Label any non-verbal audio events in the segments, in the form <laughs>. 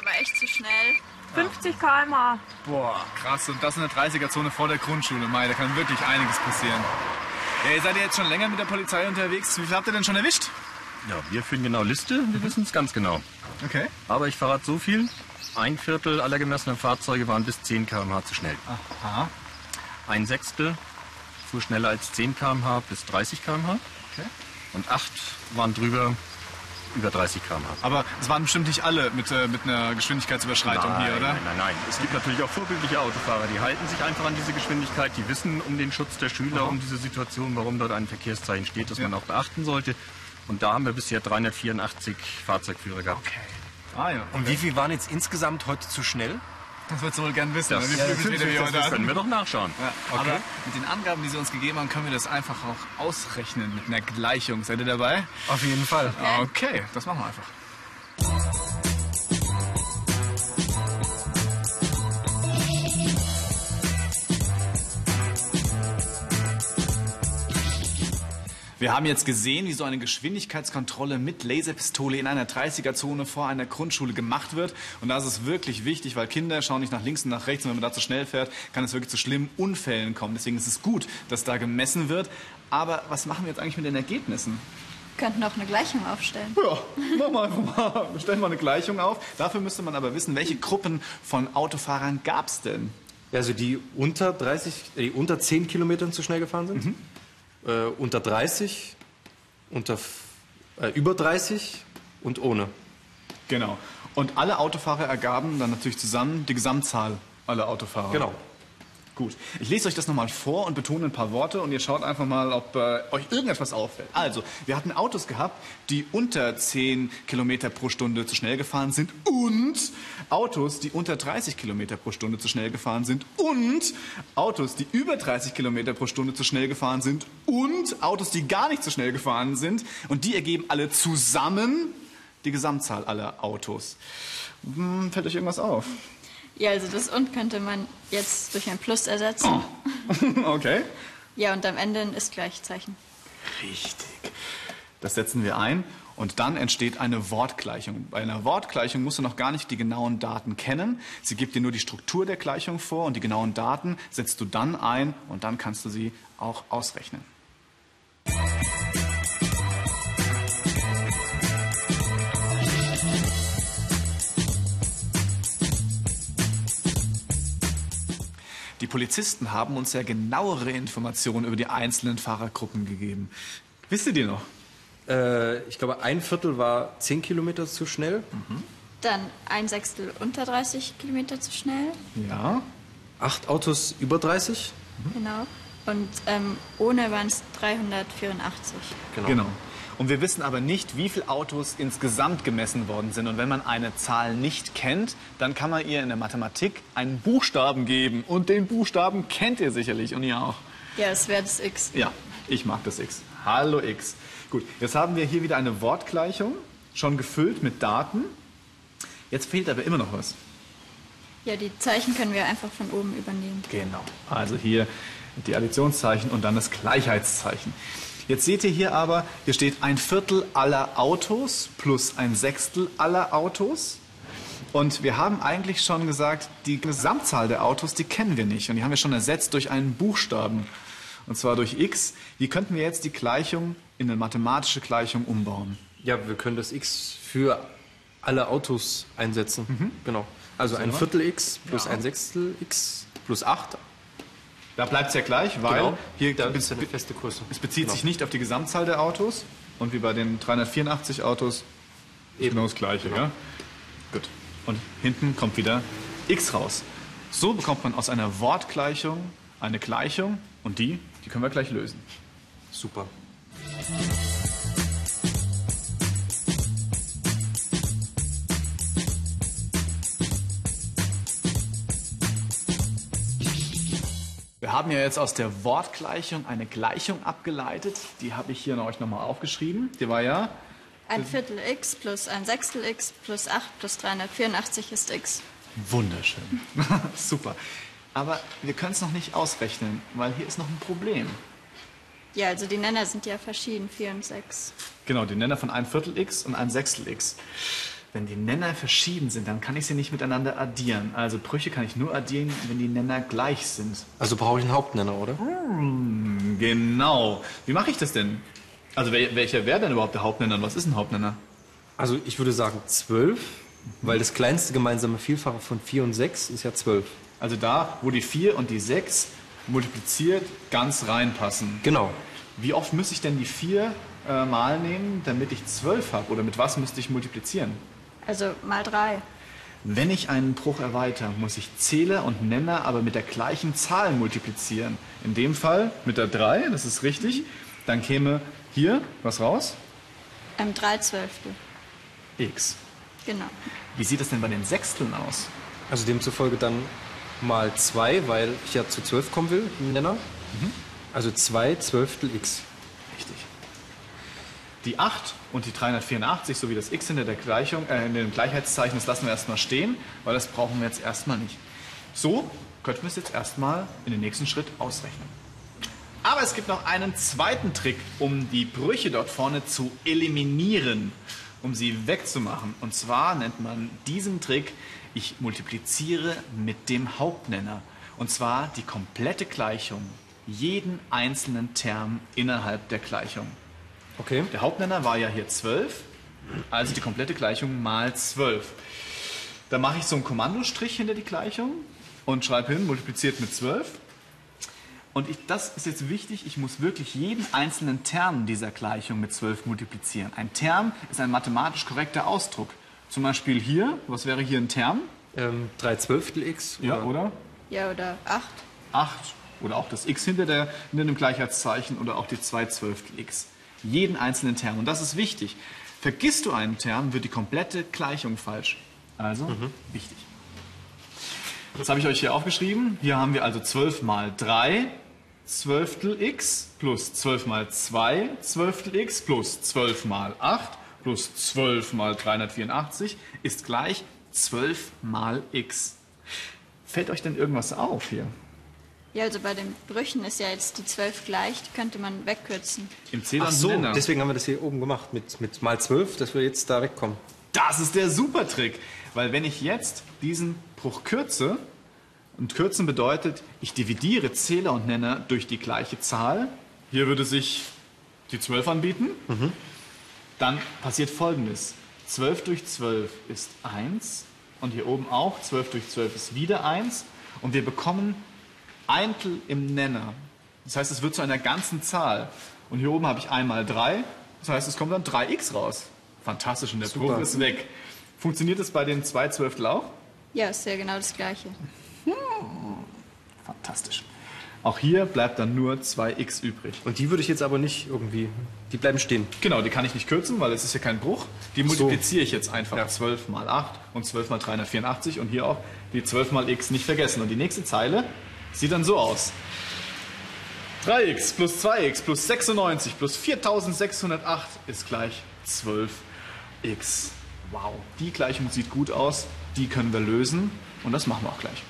Aber echt zu schnell. 50 km/h. Boah, krass. Und das in der 30er-Zone vor der Grundschule. Mai, da kann wirklich einiges passieren. Ja, ihr seid ja jetzt schon länger mit der Polizei unterwegs. Wie viel habt ihr denn schon erwischt? Ja, wir führen genau Liste, wir wissen es ganz genau. Okay. Aber ich verrate so viel, ein Viertel aller gemessenen Fahrzeuge waren bis 10 km/h zu schnell. Aha. Ein Sechstel fuhr schneller als 10 km/h bis 30 km/h. Okay. Und acht waren drüber über 30 km/h. Aber es waren bestimmt nicht alle mit, äh, mit einer Geschwindigkeitsüberschreitung nein, hier, oder? Nein, nein, nein. Es gibt natürlich auch vorbildliche Autofahrer, die halten sich einfach an diese Geschwindigkeit, die wissen um den Schutz der Schüler, um diese Situation, warum dort ein Verkehrszeichen steht, das Ja. man auch beachten sollte. Und da haben wir bisher 384 Fahrzeugführer gehabt. Okay. Ah ja. Und wie viel waren jetzt insgesamt heute zu schnell? Das würdest du wohl gern wissen. Das, ne? Wie ja, wir heute das können wir doch nachschauen. Ja, Aber mit den Angaben, die sie uns gegeben haben, können wir das einfach auch ausrechnen mit einer Gleichung. Seid ihr dabei? Auf jeden Fall. Okay, das machen wir einfach. Wir haben jetzt gesehen, wie so eine Geschwindigkeitskontrolle mit Laserpistole in einer 30er-Zone vor einer Grundschule gemacht wird. Und das ist wirklich wichtig, weil Kinder schauen nicht nach links und nach rechts. Und wenn man da zu schnell fährt, kann es wirklich zu schlimmen Unfällen kommen. Deswegen ist es gut, dass da gemessen wird. Aber was machen wir jetzt eigentlich mit den Ergebnissen? Wir könnten auch eine Gleichung aufstellen. Ja, machen wir einfach mal. Wir stellen mal eine Gleichung auf. Dafür müsste man aber wissen, welche Gruppen von Autofahrern gab es denn? Also die unter 30, äh, unter 10 Kilometern zu schnell gefahren sind, äh, unter 30, unter äh, über 30 und ohne. Genau. Und alle Autofahrer ergaben dann natürlich zusammen die Gesamtzahl aller Autofahrer. Genau. Gut. Ich lese euch das nochmal vor und betone ein paar Worte und ihr schaut einfach mal, ob äh, euch irgendetwas auffällt. Also, wir hatten Autos gehabt, die unter 10 Kilometer pro Stunde zu schnell gefahren sind und Autos, die unter 30 Kilometer pro Stunde zu schnell gefahren sind und Autos, die über 30 Kilometer pro Stunde zu schnell gefahren sind und Autos, die gar nicht so schnell gefahren sind und die ergeben alle zusammen die Gesamtzahl aller Autos. Hm, fällt euch irgendwas auf? Ja, also das und könnte man jetzt durch ein Plus ersetzen. <laughs> okay. Ja, und am Ende ein Ist-Gleichzeichen. Richtig. Das setzen wir ein und dann entsteht eine Wortgleichung. Bei einer Wortgleichung musst du noch gar nicht die genauen Daten kennen. Sie gibt dir nur die Struktur der Gleichung vor und die genauen Daten setzt du dann ein und dann kannst du sie auch ausrechnen. Polizisten haben uns ja genauere Informationen über die einzelnen Fahrergruppen gegeben. Wisst ihr die noch? Äh, ich glaube, ein Viertel war 10 Kilometer zu schnell, Dann ein Sechstel unter 30 Kilometer zu schnell. Ja. acht Autos über 30. Genau. Und ähm, ohne waren es 384. Genau. Genau. Und wir wissen aber nicht, wie viele Autos insgesamt gemessen worden sind. Und wenn man eine Zahl nicht kennt, dann kann man ihr in der Mathematik einen Buchstaben geben. Und den Buchstaben kennt ihr sicherlich und ihr auch. Ja, es wäre das X. Ja, ich mag das X. Hallo X. Gut, jetzt haben wir hier wieder eine Wortgleichung, schon gefüllt mit Daten. Jetzt fehlt aber immer noch was. Ja, die Zeichen können wir einfach von oben übernehmen. Genau. Also hier die Additionszeichen und dann das Gleichheitszeichen. Jetzt seht ihr hier aber, hier steht ein Viertel aller Autos plus ein Sechstel aller Autos. Und wir haben eigentlich schon gesagt, die Gesamtzahl der Autos, die kennen wir nicht. Und die haben wir schon ersetzt durch einen Buchstaben. Und zwar durch x. Wie könnten wir jetzt die Gleichung in eine mathematische Gleichung umbauen? Ja, wir können das X für alle Autos einsetzen. Genau. Also ein? Viertel X plus Ja. ein Sechstel X plus 8. Da bleibt es ja gleich, weil Genau. hier da ist eine feste Größe. es bezieht Genau. sich nicht auf die Gesamtzahl der Autos. Und wie bei den 384 Autos ist genau das Gleiche. Ja? Gut. Und hinten kommt wieder x raus. So bekommt man aus einer Wortgleichung eine Gleichung und die, die können wir gleich lösen. Super. Wir haben ja jetzt aus der Wortgleichung eine Gleichung abgeleitet. Die habe ich hier noch euch nochmal aufgeschrieben. Die war ja Ein Viertel X plus ein Sechstel X plus 8 plus 384 ist X. wunderschön. <laughs> Super. Aber wir können es noch nicht ausrechnen, weil hier ist noch ein Problem. Ja, also die Nenner sind ja verschieden, 4 und 6. Genau, die Nenner von ein Viertel x und ein Sechstel x. Wenn die Nenner verschieden sind, dann kann ich sie nicht miteinander addieren. Also Brüche kann ich nur addieren, wenn die Nenner gleich sind. Also brauche ich einen Hauptnenner, oder? Genau. Wie mache ich das denn? Also wel welcher wäre denn überhaupt der Hauptnenner und was ist ein Hauptnenner? Also ich würde sagen 12, weil das kleinste gemeinsame Vielfache von 4 und 6 ist ja 12. Also da, wo die 4 und die 6 multipliziert ganz reinpassen. Genau. Wie oft müsste ich denn die 4 äh, mal nehmen, damit ich 12 habe? Oder mit was müsste ich multiplizieren? Also mal 3. Wenn ich einen Bruch erweitere, muss ich Zähler und Nenner aber mit der gleichen Zahl multiplizieren. In dem Fall mit der 3, das ist richtig. Dann käme hier was raus? Ähm, 3 Zwölftel. X. Genau. Wie sieht es denn bei den Sechsteln aus? Also demzufolge dann mal 2, weil ich ja zu 12 kommen will im Nenner. Also 2 Zwölftel x. Richtig. Die 8 und die 384 sowie das x hinter der Gleichung, äh, in dem Gleichheitszeichen, das lassen wir erstmal stehen, weil das brauchen wir jetzt erstmal nicht. So könnten wir es jetzt erstmal in den nächsten Schritt ausrechnen. Aber es gibt noch einen zweiten Trick, um die Brüche dort vorne zu eliminieren, um sie wegzumachen. Und zwar nennt man diesen Trick, ich multipliziere mit dem Hauptnenner. Und zwar die komplette Gleichung, jeden einzelnen Term innerhalb der Gleichung. Okay. Der Hauptnenner war ja hier 12, also die komplette Gleichung mal 12. Da mache ich so einen Kommandostrich hinter die Gleichung und schreibe hin, multipliziert mit 12. Und ich, das ist jetzt wichtig, ich muss wirklich jeden einzelnen Term dieser Gleichung mit 12 multiplizieren. Ein Term ist ein mathematisch korrekter Ausdruck. Zum Beispiel hier, was wäre hier ein Term? Ähm, 3 Zwölftel x. Ja, oder? Ja, oder 8. 8 oder auch das x hinter, der, hinter dem Gleichheitszeichen oder auch die 2 Zwölftel x. Jeden einzelnen Term. Und das ist wichtig. Vergisst du einen Term, wird die komplette Gleichung falsch. Also wichtig. Das habe ich euch hier aufgeschrieben. Hier haben wir also 12 mal 3 Zwölftel x plus 12 mal 2 Zwölftel x plus 12 mal 8 plus 12 mal 384 ist gleich 12 mal x. Fällt euch denn irgendwas auf hier? Ja, also bei den Brüchen ist ja jetzt die 12 gleich, die könnte man wegkürzen. Im Zähler Ach so, Nenner. deswegen haben wir das hier oben gemacht mit, mit mal 12, dass wir jetzt da wegkommen. Das ist der Supertrick. Weil wenn ich jetzt diesen Bruch kürze, und kürzen bedeutet, ich dividiere Zähler und Nenner durch die gleiche Zahl, hier würde sich die 12 anbieten, dann passiert folgendes. 12 durch 12 ist 1 und hier oben auch 12 durch 12 ist wieder 1 und wir bekommen Eintel im Nenner. Das heißt, es wird zu einer ganzen Zahl. Und hier oben habe ich einmal 3, das heißt, es kommt dann 3x raus. Fantastisch und der Super. Bruch ist weg. Funktioniert das bei den 2 Zwölftel auch? Ja, ist ja genau das Gleiche. Fantastisch. Auch hier bleibt dann nur 2x übrig. Und die würde ich jetzt aber nicht irgendwie, die bleiben stehen. Genau, die kann ich nicht kürzen, weil es ist ja kein Bruch. Die multipliziere ich jetzt einfach. 12 mal 8 und 12 mal 384 und hier auch die 12 mal x nicht vergessen. Und die nächste Zeile sieht dann so aus. 3x plus 2x plus 96 plus 4608 ist gleich 12x. Wow, die Gleichung sieht gut aus, die können wir lösen und das machen wir auch gleich.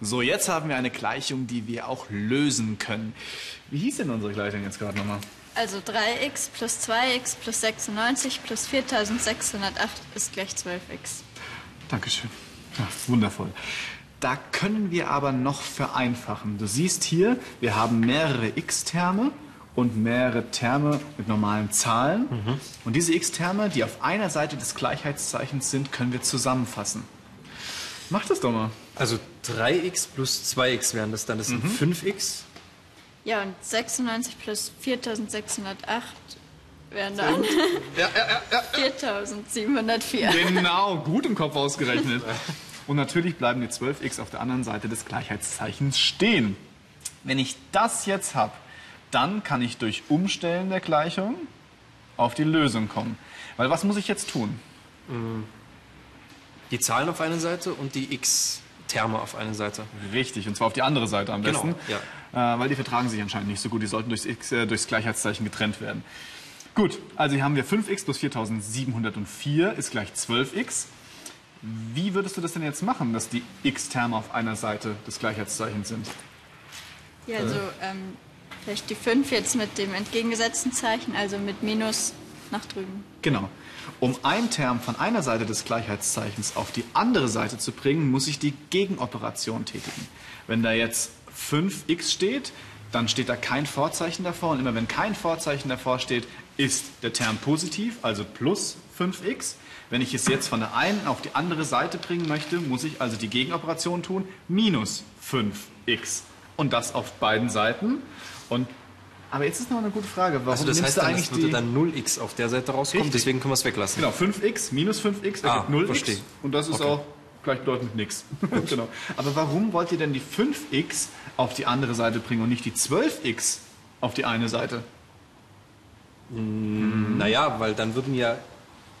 So, jetzt haben wir eine Gleichung, die wir auch lösen können. Wie hieß denn unsere Gleichung jetzt gerade nochmal? Also 3x plus 2x plus 96 plus 4608 ist gleich 12x. Dankeschön. Ja, wundervoll. Da können wir aber noch vereinfachen. Du siehst hier, wir haben mehrere x-Terme und mehrere Terme mit normalen Zahlen. Und diese x-Terme, die auf einer Seite des Gleichheitszeichens sind, können wir zusammenfassen. Mach das doch mal. Also 3x plus 2x wären das dann, das sind 5x. Ja, und 96 plus 4608 wären dann 4704. <laughs> Genau, gut im Kopf ausgerechnet. <laughs> Und natürlich bleiben die 12x auf der anderen Seite des Gleichheitszeichens stehen. Wenn ich das jetzt habe, dann kann ich durch Umstellen der Gleichung auf die Lösung kommen. Weil was muss ich jetzt tun? Die Zahlen auf einer Seite und die x-Terme auf einer Seite. Richtig, und zwar auf die andere Seite am Genau, besten. ja. Äh, weil die vertragen sich anscheinend nicht so gut. Die sollten durchs, X, äh, durchs Gleichheitszeichen getrennt werden. Gut, also hier haben wir 5x plus 4704 ist gleich 12x. Wie würdest du das denn jetzt machen, dass die x-Terme auf einer Seite des Gleichheitszeichens sind? Ja, also ähm, vielleicht die 5 jetzt mit dem entgegengesetzten Zeichen, also mit Minus nach drüben. Genau. Um ein Term von einer Seite des Gleichheitszeichens auf die andere Seite zu bringen, muss ich die Gegenoperation tätigen. Wenn da jetzt 5x steht, dann steht da kein Vorzeichen davor. Und immer wenn kein Vorzeichen davor steht, ist der Term positiv, also plus 5x. Wenn ich es jetzt von der einen auf die andere Seite bringen möchte, muss ich also die Gegenoperation tun, minus 5x. Und das auf beiden Seiten. Und, aber jetzt ist noch eine gute Frage. Warum Also das heißt du dann, eigentlich es würde dann 0x auf der Seite rauskommen, Richtig. deswegen können wir es weglassen. Genau, 5x minus 5x Ah, ergibt 0x. verstehe. Und das ist Okay. auch gleichbedeutend nix. <laughs> genau. Aber warum wollt ihr denn die 5x auf die andere Seite bringen und nicht die 12x auf die eine Seite? Naja, weil dann würden ja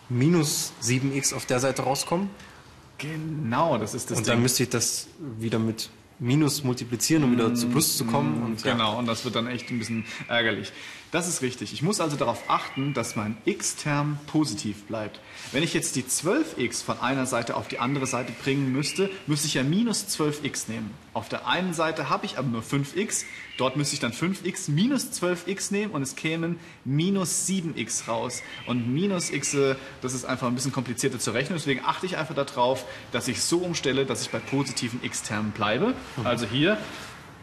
minus 7x auf der Seite rauskommen. Genau, das ist das und Ding. dann müsste ich das wieder mit minus multiplizieren, um wieder zu plus zu kommen. Und ja. Genau, und das wird dann echt ein bisschen ärgerlich. Das ist richtig. Ich muss also darauf achten, dass mein x-Term positiv bleibt. Wenn ich jetzt die 12x von einer Seite auf die andere Seite bringen müsste, müsste ich ja minus 12x nehmen. Auf der einen Seite habe ich aber nur 5x, dort müsste ich dann 5x minus 12x nehmen und es kämen minus 7x raus. Und minus x, äh, das ist einfach ein bisschen komplizierter zu rechnen, deswegen achte ich einfach darauf, dass ich so umstelle, dass ich bei positiven x-Termen bleibe. Also hier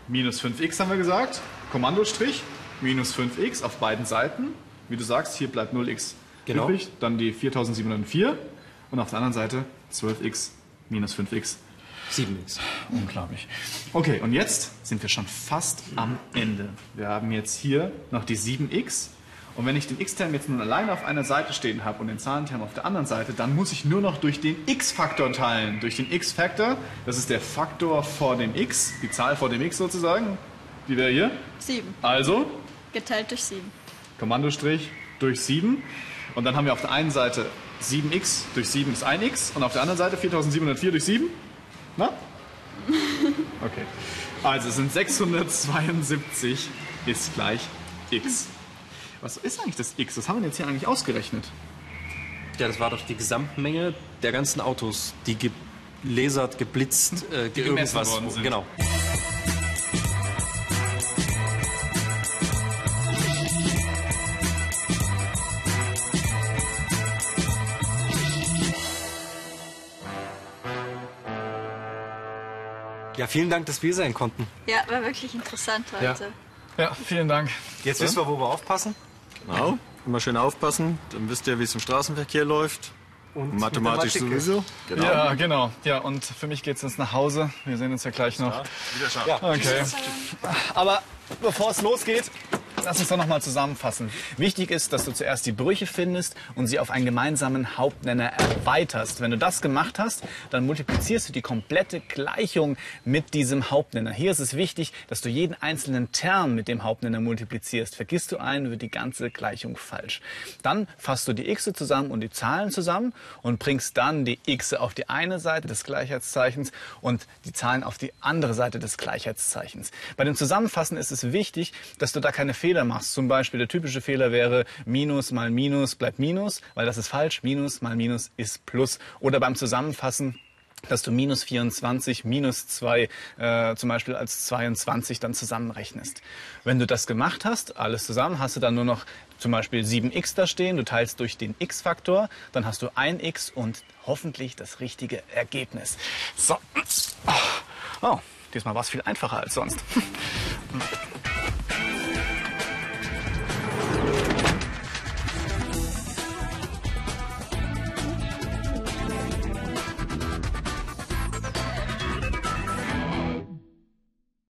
minus 5x haben wir gesagt, Kommandostrich, minus 5x auf beiden Seiten. Wie du sagst, hier bleibt 0x Genau. übrig, dann die 4704 und auf der anderen Seite 12x minus 5x. 7x. Unglaublich. Okay, und jetzt sind wir schon fast am Ende. Wir haben jetzt hier noch die 7x. Und wenn ich den x-Term jetzt nun alleine auf einer Seite stehen habe und den Zahlenterm auf der anderen Seite, dann muss ich nur noch durch den x-Faktor teilen. Durch den x-Faktor, das ist der Faktor vor dem x, die Zahl vor dem x sozusagen. Die wäre hier. 7 Also, geteilt durch 7. Kommandostrich durch 7. Und dann haben wir auf der einen Seite 7x durch 7 ist 1x und auf der anderen Seite 4704 durch 7. Na? <laughs> Okay. Also sind 672 ist gleich x. Was ist eigentlich das x? Was haben wir jetzt hier eigentlich ausgerechnet? Ja, das war doch die Gesamtmenge der ganzen Autos, die gelasert, geblitzt, äh, Die irgendwas. worden sind. Genau. Ja, vielen Dank, dass wir sein konnten. Ja, war wirklich interessant heute. Ja, vielen Dank. Jetzt wissen wir, wo wir aufpassen. Genau. Immer schön aufpassen, dann wisst ihr, wie es im Straßenverkehr läuft. Und Mathematisch sowieso. Genau. Ja, genau. Ja, und für mich geht's jetzt nach Hause. Wir sehen uns ja gleich noch. Wiederschauen. Okay. Aber bevor es losgeht, lass uns doch noch mal zusammenfassen. Wichtig ist, dass du zuerst die Brüche findest und sie auf einen gemeinsamen Hauptnenner erweiterst. Wenn du das gemacht hast, dann multiplizierst du die komplette Gleichung mit diesem Hauptnenner. Hier ist es wichtig, dass du jeden einzelnen Term mit dem Hauptnenner multiplizierst. Vergisst du einen, wird die ganze Gleichung falsch. Dann fasst du die x zusammen und die Zahlen zusammen und bringst dann die x auf die eine Seite des Gleichheitszeichens und die Zahlen auf die andere Seite des Gleichheitszeichens. Bei dem Zusammenfassen ist es wichtig, dass du da keine Fehler machst. Zum Beispiel der typische Fehler wäre Minus mal Minus bleibt Minus, weil das ist falsch. Minus mal Minus ist Plus. Oder beim Zusammenfassen dass du minus 24, minus 2 äh, zum Beispiel als 22 dann zusammenrechnest. Wenn du das gemacht hast, alles zusammen, hast du dann nur noch zum Beispiel 7x da stehen, du teilst durch den x-Faktor, dann hast du 1x und hoffentlich das richtige Ergebnis. So. Oh, diesmal war es viel einfacher als sonst.